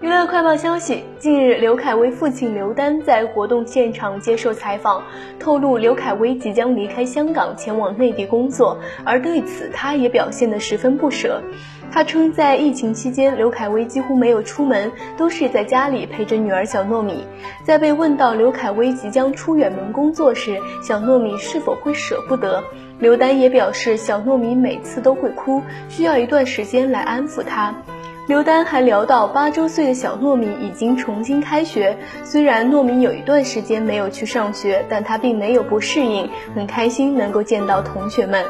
娱乐快报消息：近日，刘恺威父亲刘丹在活动现场接受采访，透露刘恺威即将离开香港前往内地工作，而对此他也表现得十分不舍。他称，在疫情期间，刘恺威几乎没有出门，都是在家里陪着女儿小糯米。在被问到刘恺威即将出远门工作时，小糯米是否会舍不得，刘丹也表示，小糯米每次都会哭，需要一段时间来安抚她。刘丹还聊到，八周岁的小糯米已经重新开学。虽然糯米有一段时间没有去上学，但他并没有不适应，很开心能够见到同学们。